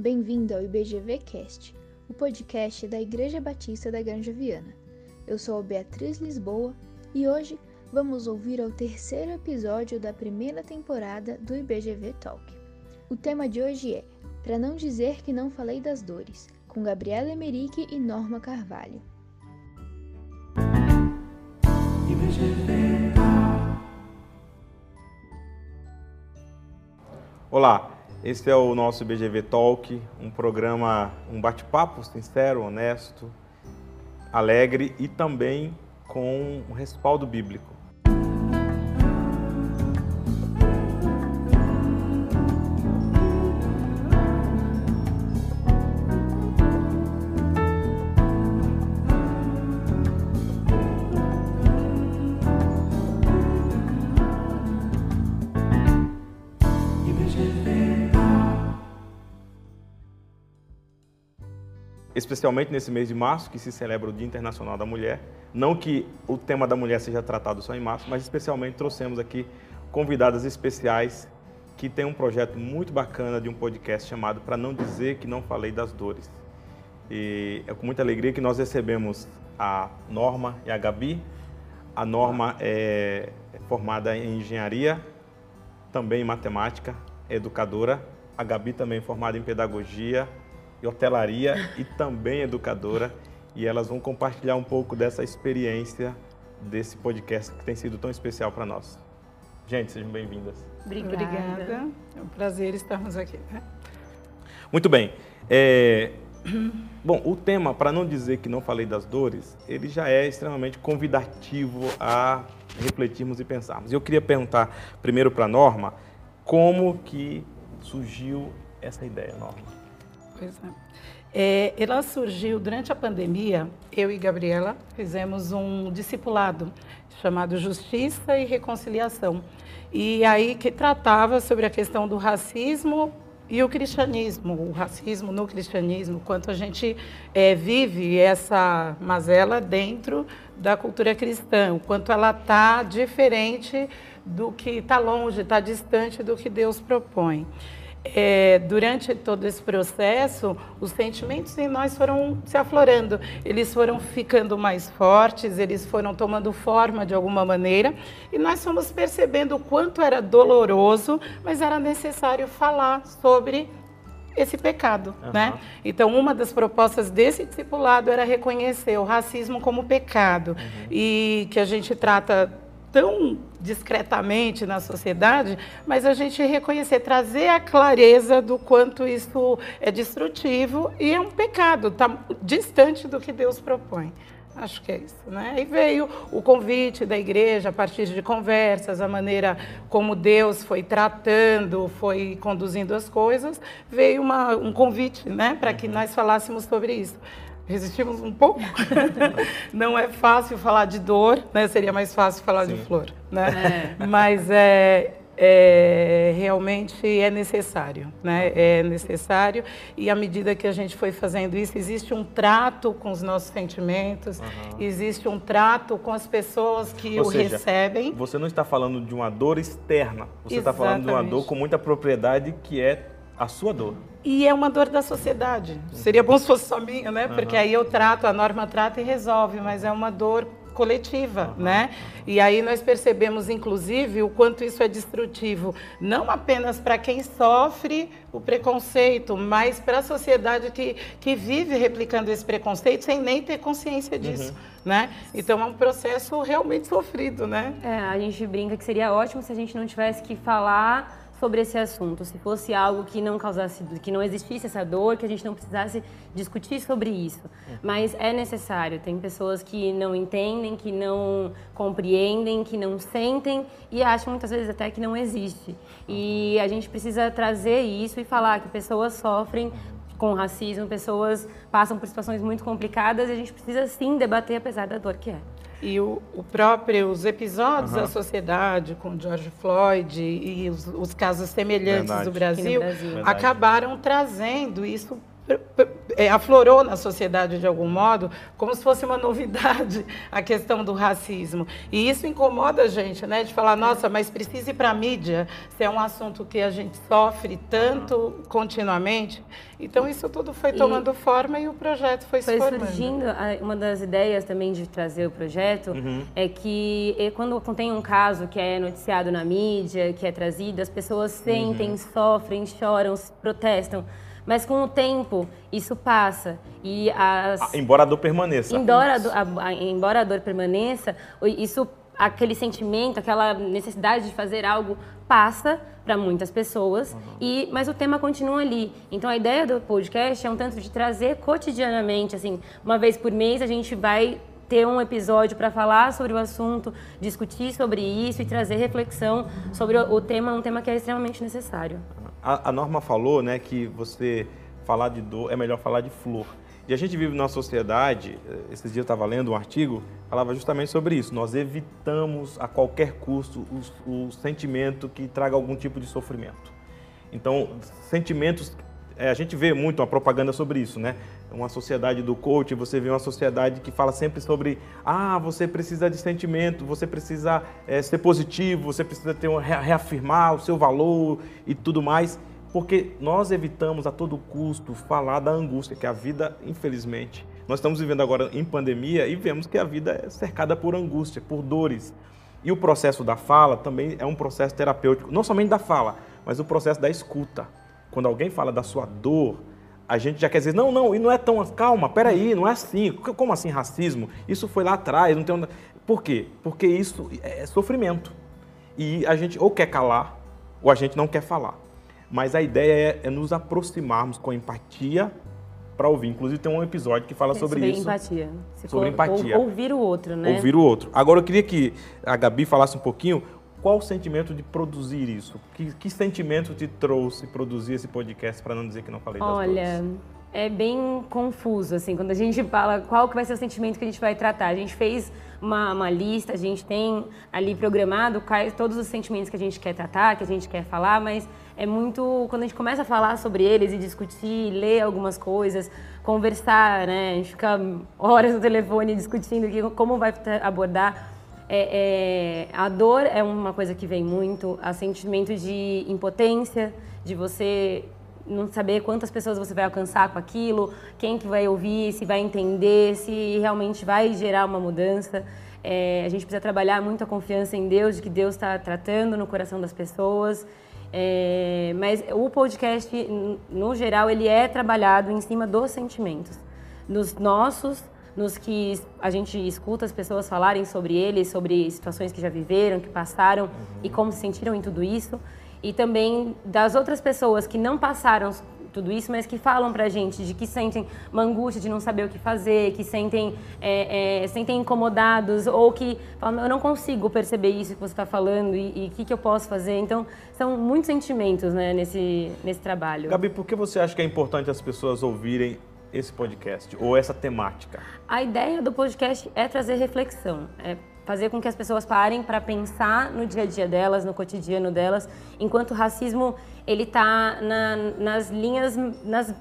Bem-vindo ao IBGV Cast, o podcast da Igreja Batista da Granja Viana. Eu sou a Beatriz Lisboa e hoje vamos ouvir o terceiro episódio da primeira temporada do IBGV Talk. O tema de hoje é Para não dizer que não falei das dores, com Gabriela Emerick e Norma Carvalho. Olá, esse é o nosso IBGV Talk, um programa, um bate-papo sincero, honesto, alegre e também com um respaldo bíblico. Especialmente nesse mês de março, que se celebra o Dia Internacional da Mulher. Não que o tema da mulher seja tratado só em março, mas especialmente trouxemos aqui convidadas especiais que têm um projeto muito bacana de um podcast chamado Para Não Dizer Que Não Falei das Dores. E é com muita alegria que nós recebemos a Norma e a Gabi. A Norma é formada em engenharia, também em matemática, educadora. A Gabi também é formada em pedagogia, e hotelaria e também educadora. E elas vão compartilhar um pouco dessa experiência desse podcast que tem sido tão especial para nós. Gente, sejam bem-vindas. Obrigada. Obrigada. É um prazer estarmos aqui. Né? Muito bem. É... Bom, o tema, para não dizer que não falei das dores, ele já é extremamente convidativo a refletirmos e pensarmos. Eu queria perguntar primeiro para a Norma como que surgiu essa ideia, Norma. Pois é. é. Ela surgiu durante a pandemia. Eu e Gabriela fizemos um discipulado chamado Justiça e Reconciliação. E aí que tratava sobre a questão do racismo e o cristianismo, o racismo no cristianismo, quanto a gente é, vive essa mazela dentro da cultura cristã, o quanto ela está diferente do que está longe, está distante do que Deus propõe é, durante todo esse processo, os sentimentos em nós foram se aflorando, eles foram ficando mais fortes, eles foram tomando forma de alguma maneira, e nós fomos percebendo o quanto era doloroso, mas era necessário falar sobre esse pecado, uhum. né? Então, uma das propostas desse discipulado era reconhecer o racismo como pecado uhum. e que a gente trata tão discretamente na sociedade, mas a gente reconhecer, trazer a clareza do quanto isso é destrutivo e é um pecado, está distante do que Deus propõe. Acho que é isso, né? E veio o convite da igreja a partir de conversas, a maneira como Deus foi tratando, foi conduzindo as coisas, veio uma, um convite, né, para que nós falássemos sobre isso resistimos um pouco. não é fácil falar de dor, né? Seria mais fácil falar Sim. de flor, né? É. Mas é, é, realmente é necessário, né? É necessário e à medida que a gente foi fazendo isso, existe um trato com os nossos sentimentos, uhum. existe um trato com as pessoas que Ou o seja, recebem. Você não está falando de uma dor externa, você Exatamente. está falando de uma dor com muita propriedade que é a sua dor. E é uma dor da sociedade. Seria bom se fosse só minha, né? Porque uhum. aí eu trato, a norma trata e resolve, mas é uma dor coletiva, uhum. né? E aí nós percebemos, inclusive, o quanto isso é destrutivo, não apenas para quem sofre o preconceito, mas para a sociedade que, que vive replicando esse preconceito sem nem ter consciência disso, uhum. né? Então é um processo realmente sofrido, né? É, a gente brinca que seria ótimo se a gente não tivesse que falar sobre esse assunto, se fosse algo que não causasse, que não existisse essa dor, que a gente não precisasse discutir sobre isso. Mas é necessário. Tem pessoas que não entendem, que não compreendem, que não sentem e acham muitas vezes até que não existe. E a gente precisa trazer isso e falar que pessoas sofrem com racismo, pessoas passam por situações muito complicadas e a gente precisa sim debater apesar da dor que é. E o, o próprio, os episódios uhum. da sociedade com George Floyd e os, os casos semelhantes Verdade. do Brasil, Brasil. acabaram trazendo isso aflorou na sociedade de algum modo, como se fosse uma novidade a questão do racismo. E isso incomoda a gente, né? De falar, nossa, mas precisa ir para a mídia, se é um assunto que a gente sofre tanto continuamente. Então isso tudo foi tomando e forma e o projeto foi, foi se formando. surgindo. Uma das ideias também de trazer o projeto uhum. é que quando tem um caso que é noticiado na mídia, que é trazido, as pessoas sentem, uhum. sofrem, choram, protestam. Mas com o tempo, isso passa. E as... Ah, embora a dor permaneça. Embora a, a, embora a dor permaneça, isso, aquele sentimento, aquela necessidade de fazer algo passa para muitas pessoas, uhum. e, mas o tema continua ali. Então a ideia do podcast é um tanto de trazer cotidianamente, assim, uma vez por mês a gente vai ter um episódio para falar sobre o assunto, discutir sobre isso e trazer reflexão sobre o, o tema, um tema que é extremamente necessário. A, a Norma falou né, que você falar de dor é melhor falar de flor. E a gente vive numa sociedade, eh, esses dias eu estava lendo um artigo, falava justamente sobre isso. Nós evitamos a qualquer custo o, o sentimento que traga algum tipo de sofrimento. Então, sentimentos, é, a gente vê muito uma propaganda sobre isso, né? Uma sociedade do coach, você vê uma sociedade que fala sempre sobre, ah, você precisa de sentimento, você precisa é, ser positivo, você precisa ter um, reafirmar o seu valor e tudo mais porque nós evitamos a todo custo falar da angústia, que a vida, infelizmente, nós estamos vivendo agora em pandemia e vemos que a vida é cercada por angústia, por dores. E o processo da fala também é um processo terapêutico, não somente da fala, mas o processo da escuta. Quando alguém fala da sua dor, a gente já quer dizer, não, não, e não é tão, calma, peraí, não é assim, como assim racismo? Isso foi lá atrás, não tem... Por quê? Porque isso é sofrimento. E a gente ou quer calar, ou a gente não quer falar. Mas a ideia é, é nos aproximarmos com empatia para ouvir. Inclusive tem um episódio que fala é, sobre, sobre isso. Empatia. Sobre empatia. Ouvir o outro, né? Ouvir o outro. Agora eu queria que a Gabi falasse um pouquinho qual o sentimento de produzir isso? Que, que sentimento te trouxe produzir esse podcast, para não dizer que não falei das Olha, é bem confuso, assim, quando a gente fala qual que vai ser o sentimento que a gente vai tratar. A gente fez uma, uma lista, a gente tem ali programado quais, todos os sentimentos que a gente quer tratar, que a gente quer falar, mas é muito quando a gente começa a falar sobre eles e discutir, ler algumas coisas, conversar, né? A gente fica horas no telefone discutindo que, como vai abordar. É, é, a dor é uma coisa que vem muito, o sentimento de impotência, de você não saber quantas pessoas você vai alcançar com aquilo, quem que vai ouvir, se vai entender, se realmente vai gerar uma mudança. É, a gente precisa trabalhar muito a confiança em Deus, de que Deus está tratando no coração das pessoas. É, mas o podcast, no geral, ele é trabalhado em cima dos sentimentos, nos nossos, nos que a gente escuta as pessoas falarem sobre eles, sobre situações que já viveram, que passaram uhum. e como se sentiram em tudo isso, e também das outras pessoas que não passaram tudo isso, mas que falam pra gente de que sentem uma angústia de não saber o que fazer, que sentem, é, é, sentem incomodados ou que falam, eu não consigo perceber isso que você está falando e o que, que eu posso fazer. Então, são muitos sentimentos né, nesse, nesse trabalho. Gabi, por que você acha que é importante as pessoas ouvirem esse podcast ou essa temática? A ideia do podcast é trazer reflexão, é fazer com que as pessoas parem para pensar no dia a dia delas, no cotidiano delas, enquanto o racismo ele está na, nas linhas, nas,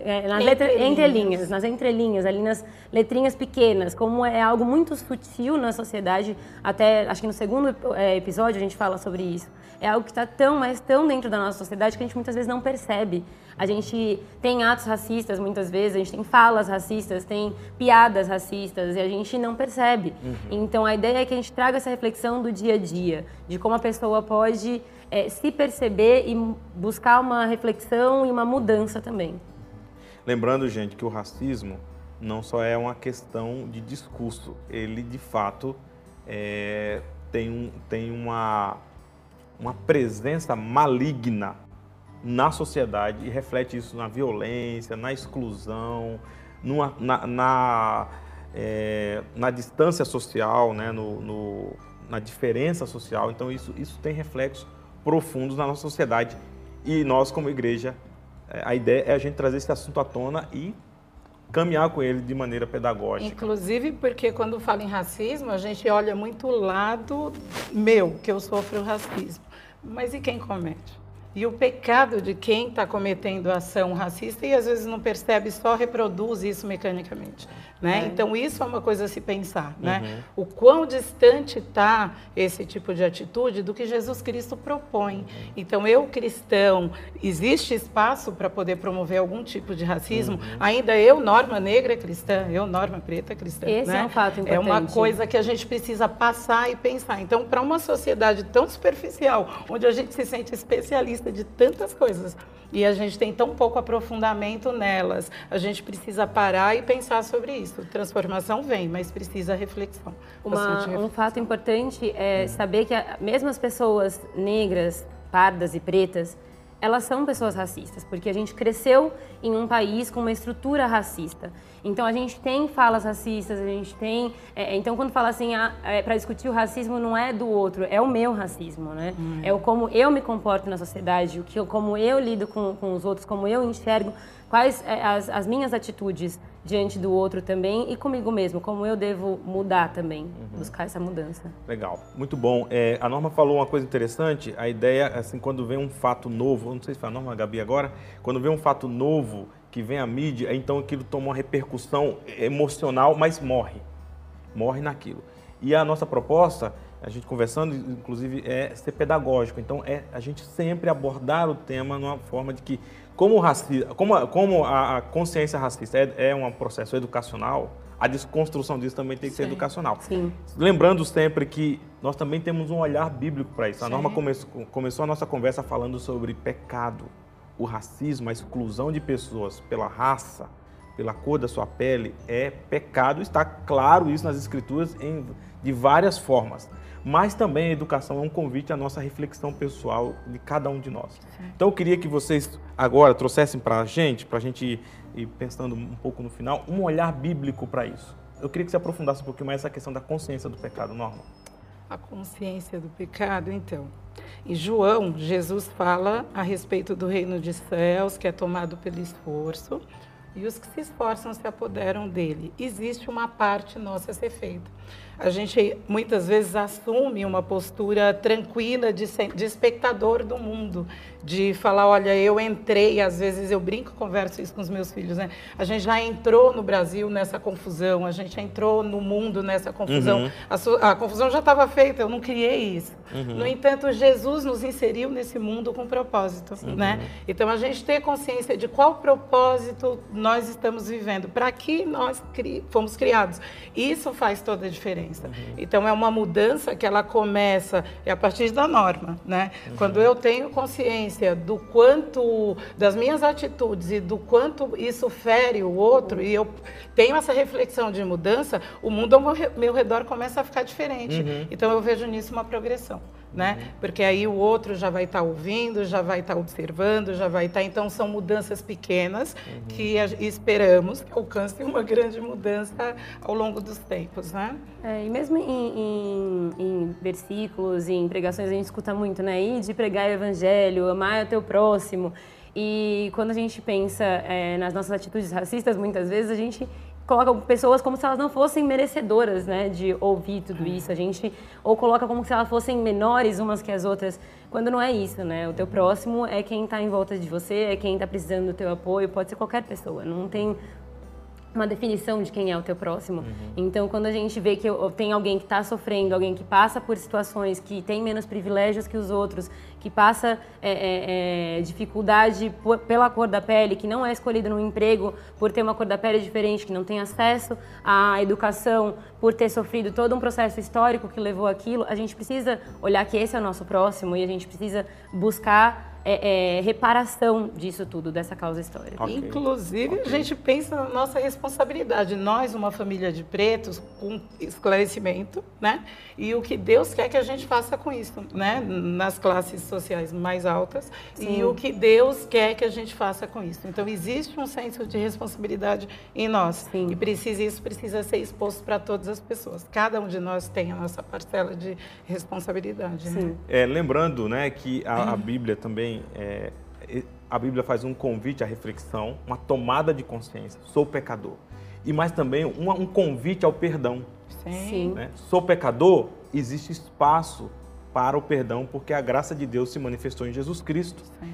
é, nas letras, entrelinhas, nas entrelinhas, ali nas letrinhas pequenas, como é algo muito sutil na sociedade, até acho que no segundo é, episódio a gente fala sobre isso. É algo que está tão, mas tão dentro da nossa sociedade que a gente muitas vezes não percebe. A gente tem atos racistas muitas vezes, a gente tem falas racistas, tem piadas racistas e a gente não percebe. Uhum. Então a ideia é que a gente traga essa reflexão do dia a dia, de como a pessoa pode é, se perceber e buscar uma reflexão e uma mudança também. Lembrando, gente, que o racismo não só é uma questão de discurso, ele de fato é, tem, um, tem uma, uma presença maligna na sociedade e reflete isso na violência, na exclusão, numa, na, na, é, na distância social, né, no, no, na diferença social. Então, isso, isso tem reflexos profundos na nossa sociedade. E nós, como igreja, é, a ideia é a gente trazer esse assunto à tona e caminhar com ele de maneira pedagógica. Inclusive porque quando fala em racismo, a gente olha muito o lado meu, que eu sofro racismo. Mas e quem comete? E o pecado de quem está cometendo ação racista e às vezes não percebe, só reproduz isso mecanicamente. Né? É. Então, isso é uma coisa a se pensar. Né? Uhum. O quão distante está esse tipo de atitude do que Jesus Cristo propõe. Uhum. Então, eu, cristão, existe espaço para poder promover algum tipo de racismo? Uhum. Ainda eu, norma negra cristã, eu, norma preta cristã. Esse né? é um fato importante. É uma coisa que a gente precisa passar e pensar. Então, para uma sociedade tão superficial, onde a gente se sente especialista de tantas coisas, e a gente tem tão pouco aprofundamento nelas. A gente precisa parar e pensar sobre isso. Transformação vem, mas precisa reflexão. Uma, reflexão. Um fato importante é saber que mesmo as pessoas negras, pardas e pretas, elas são pessoas racistas, porque a gente cresceu em um país com uma estrutura racista. Então a gente tem falas racistas, a gente tem. É, então quando fala assim, ah, é, para discutir o racismo não é do outro, é o meu racismo, né? Hum. É o como eu me comporto na sociedade, o que, como eu lido com, com os outros, como eu enxergo quais é, as, as minhas atitudes diante do outro também e comigo mesmo, como eu devo mudar também, uhum. buscar essa mudança. Legal, muito bom. É, a Norma falou uma coisa interessante, a ideia, assim, quando vem um fato novo, não sei se foi a Norma, a Gabi agora, quando vem um fato novo que vem à mídia, então aquilo toma uma repercussão emocional, mas morre, morre naquilo. E a nossa proposta, a gente conversando, inclusive, é ser pedagógico. Então, é a gente sempre abordar o tema numa forma de que como, racista, como, como a, consciência racista é, é um processo educacional, a desconstrução disso também tem que Sim. ser educacional. Sim. Lembrando sempre que nós também temos um olhar bíblico para isso. A Sim. Norma começou, começou a nossa conversa falando sobre pecado, o racismo, a exclusão de pessoas pela raça, pela cor da sua pele, é pecado. Está claro isso nas escrituras em, de várias formas mas também a educação é um convite à nossa reflexão pessoal de cada um de nós. Então eu queria que vocês agora trouxessem para a gente, para a gente ir pensando um pouco no final, um olhar bíblico para isso. Eu queria que você aprofundasse um pouquinho mais essa questão da consciência do pecado, Norma. A consciência do pecado, então. Em João, Jesus fala a respeito do reino de céus, que é tomado pelo esforço, e os que se esforçam se apoderam dele. Existe uma parte nossa a ser feita a gente muitas vezes assume uma postura tranquila de, de, espectador do mundo, de falar, olha, eu entrei, às vezes eu brinco, converso isso com os meus filhos, né? A gente já entrou no Brasil nessa confusão, a gente entrou no mundo nessa confusão. Uhum. A, a, confusão já estava feita, eu não criei isso. Uhum. No entanto, Jesus nos inseriu nesse mundo com propósito, uhum. né? Então a gente ter consciência de qual propósito nós estamos vivendo, para que nós cri fomos criados. Isso faz toda a diferença. Uhum. Então é uma mudança que ela começa é a partir da norma, né? Uhum. Quando eu tenho consciência do quanto das minhas atitudes e do quanto isso fere o outro e eu tenho essa reflexão de mudança, o mundo ao meu redor começa a ficar diferente. Uhum. Então eu vejo nisso uma progressão né? Uhum. Porque aí o outro já vai estar tá ouvindo, já vai estar tá observando, já vai estar. Tá... Então são mudanças pequenas uhum. que esperamos que alcancem uma grande mudança ao longo dos tempos, né? É, e mesmo em, em, em, versículos, em pregações, a gente escuta muito, né? Ir de pregar o evangelho, amar o teu próximo. E quando a gente pensa é, nas nossas atitudes racistas, muitas vezes a gente coloca pessoas como se elas não fossem merecedoras, né, de ouvir tudo isso. A gente ou coloca como se elas fossem menores umas que as outras, quando não é isso, né? O teu próximo é quem está em volta de você, é quem está precisando do teu apoio, pode ser qualquer pessoa. Não tem uma definição de quem é o teu próximo. Uhum. Então, quando a gente vê que tem alguém que está sofrendo, alguém que passa por situações que tem menos privilégios que os outros, que passa é, é, é, dificuldade por, pela cor da pele, que não é escolhido no emprego por ter uma cor da pele diferente, que não tem acesso à educação, por ter sofrido todo um processo histórico que levou aquilo, a gente precisa olhar que esse é o nosso próximo e a gente precisa buscar é, é, reparação disso tudo, dessa causa histórica. Okay. Inclusive, okay. a gente pensa na nossa responsabilidade. Nós, uma família de pretos, com esclarecimento, né? E o que Deus quer que a gente faça com isso, né? Nas classes sociais mais altas. Sim. E o que Deus quer que a gente faça com isso. Então, existe um senso de responsabilidade em nós. Sim. E precisa, isso precisa ser exposto para todas as pessoas. Cada um de nós tem a nossa parcela de responsabilidade. Né? Sim. Né? É, lembrando né, que a, a Bíblia também é, a Bíblia faz um convite à reflexão, uma tomada de consciência. Sou pecador. E mais também um, um convite ao perdão. Sim. Né? Sou pecador, existe espaço para o perdão, porque a graça de Deus se manifestou em Jesus Cristo. Sim.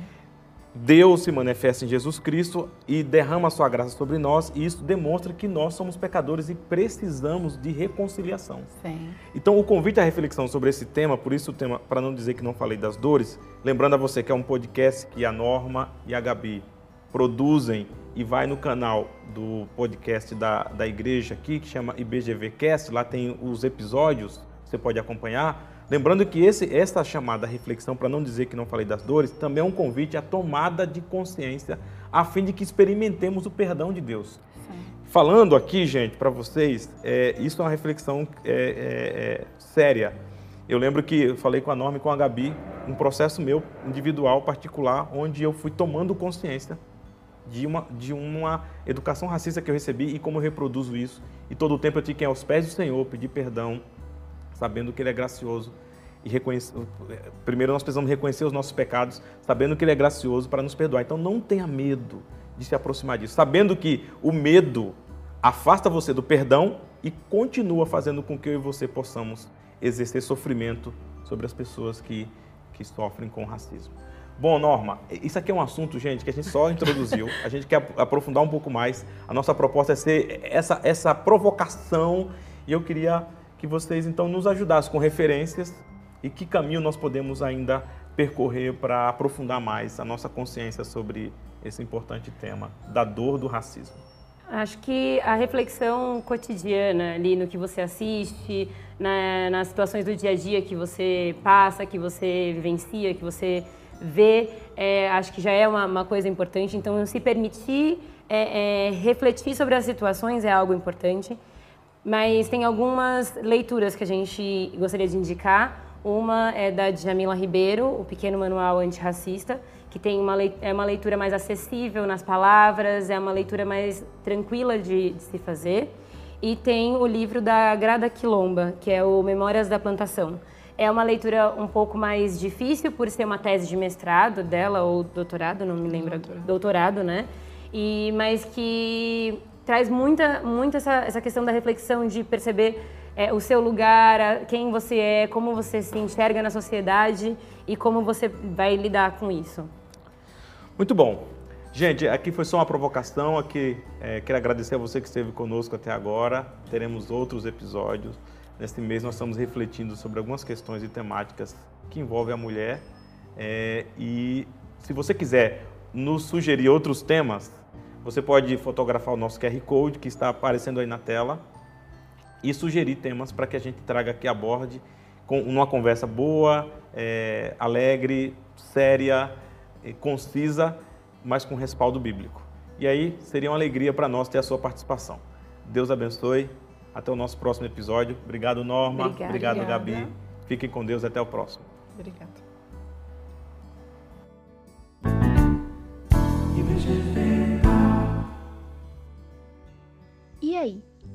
Deus se manifesta em Jesus Cristo e derrama a sua graça sobre nós, e isso demonstra que nós somos pecadores e precisamos de reconciliação. Sim. Então, o convite à reflexão sobre esse tema, por isso o tema, para não dizer que não falei das dores, lembrando a você que é um podcast que a Norma e a Gabi produzem e vai no canal do podcast da, da igreja aqui, que chama IBGVcast, lá tem os episódios, você pode acompanhar. Lembrando que esse, essa chamada reflexão, para não dizer que não falei das dores, também é um convite à tomada de consciência, a fim de que experimentemos o perdão de Deus. Sim. Falando aqui, gente, para vocês, é, isso é uma reflexão é, é, é, séria. Eu lembro que eu falei com a Norma e com a Gabi, um processo meu, individual, particular, onde eu fui tomando consciência de uma, de uma educação racista que eu recebi e como eu reproduzo isso. E todo o tempo eu tinha que ir aos pés do Senhor, pedir perdão, sabendo que Ele é gracioso. E reconhecer, primeiro nós precisamos reconhecer os nossos pecados, sabendo que Ele é gracioso para nos perdoar. Então não tenha medo de se aproximar disso, sabendo que o medo afasta você do perdão e continua fazendo com que eu e você possamos exercer sofrimento sobre as pessoas que, que sofrem com racismo. Bom, Norma, isso aqui é um assunto, gente, que a gente só introduziu. A gente quer aprofundar um pouco mais. A nossa proposta é ser essa, essa provocação e eu queria que vocês então nos ajudassem com referências e que caminho nós podemos ainda percorrer para aprofundar mais a nossa consciência sobre esse importante tema da dor do racismo. Acho que a reflexão cotidiana ali no que você assiste, na, nas situações do dia a dia que você passa, que você vivencia, que você vê, é, acho que já é uma, uma, coisa importante. Então, se permitir é, é, refletir sobre as situações é algo importante. Mas tem algumas leituras que a gente gostaria de indicar. Uma é da Jamila Ribeiro, O Pequeno Manual Antirracista, que tem uma, é uma leitura mais acessível nas palavras, é uma leitura mais tranquila de, de se fazer. E tem o livro da Grada Quilomba, que é o Memórias da Plantação. É uma leitura um pouco mais difícil por ser uma tese de mestrado dela, ou doutorado, não me lembro, doutorado, doutorado né? E, mas que traz muita, muito essa, essa questão da reflexão de perceber é, o seu lugar, quem você é, como você se enxerga na sociedade e como você vai lidar com isso. Muito bom. Gente, aqui foi só uma provocação. Aqui é, quero agradecer a você que esteve conosco até agora. Teremos outros episódios. Neste mês nós estamos refletindo sobre algumas questões e temáticas que envolvem a mulher. É, e se você quiser nos sugerir outros temas, você pode fotografar o nosso QR Code que está aparecendo aí na tela e sugerir temas para que a gente traga aqui aborde com uma conversa boa, é, alegre, séria, concisa, mas com respaldo bíblico. E aí seria uma alegria para nós ter a sua participação. Deus abençoe. Até o nosso próximo episódio. Obrigado, Norma. Obrigada. Obrigado, Gabi. Fiquem com Deus. Até o próximo. Obrigada.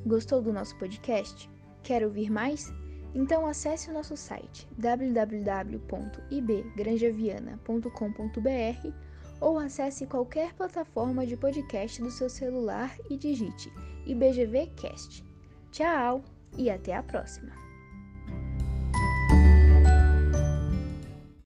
Gostou do nosso podcast? Quer ouvir mais? Então acesse o nosso site www.ibgranjaviana.com.br ou acesse qualquer plataforma de podcast do seu celular e digite IBGV Cast. Tchau e até a próxima!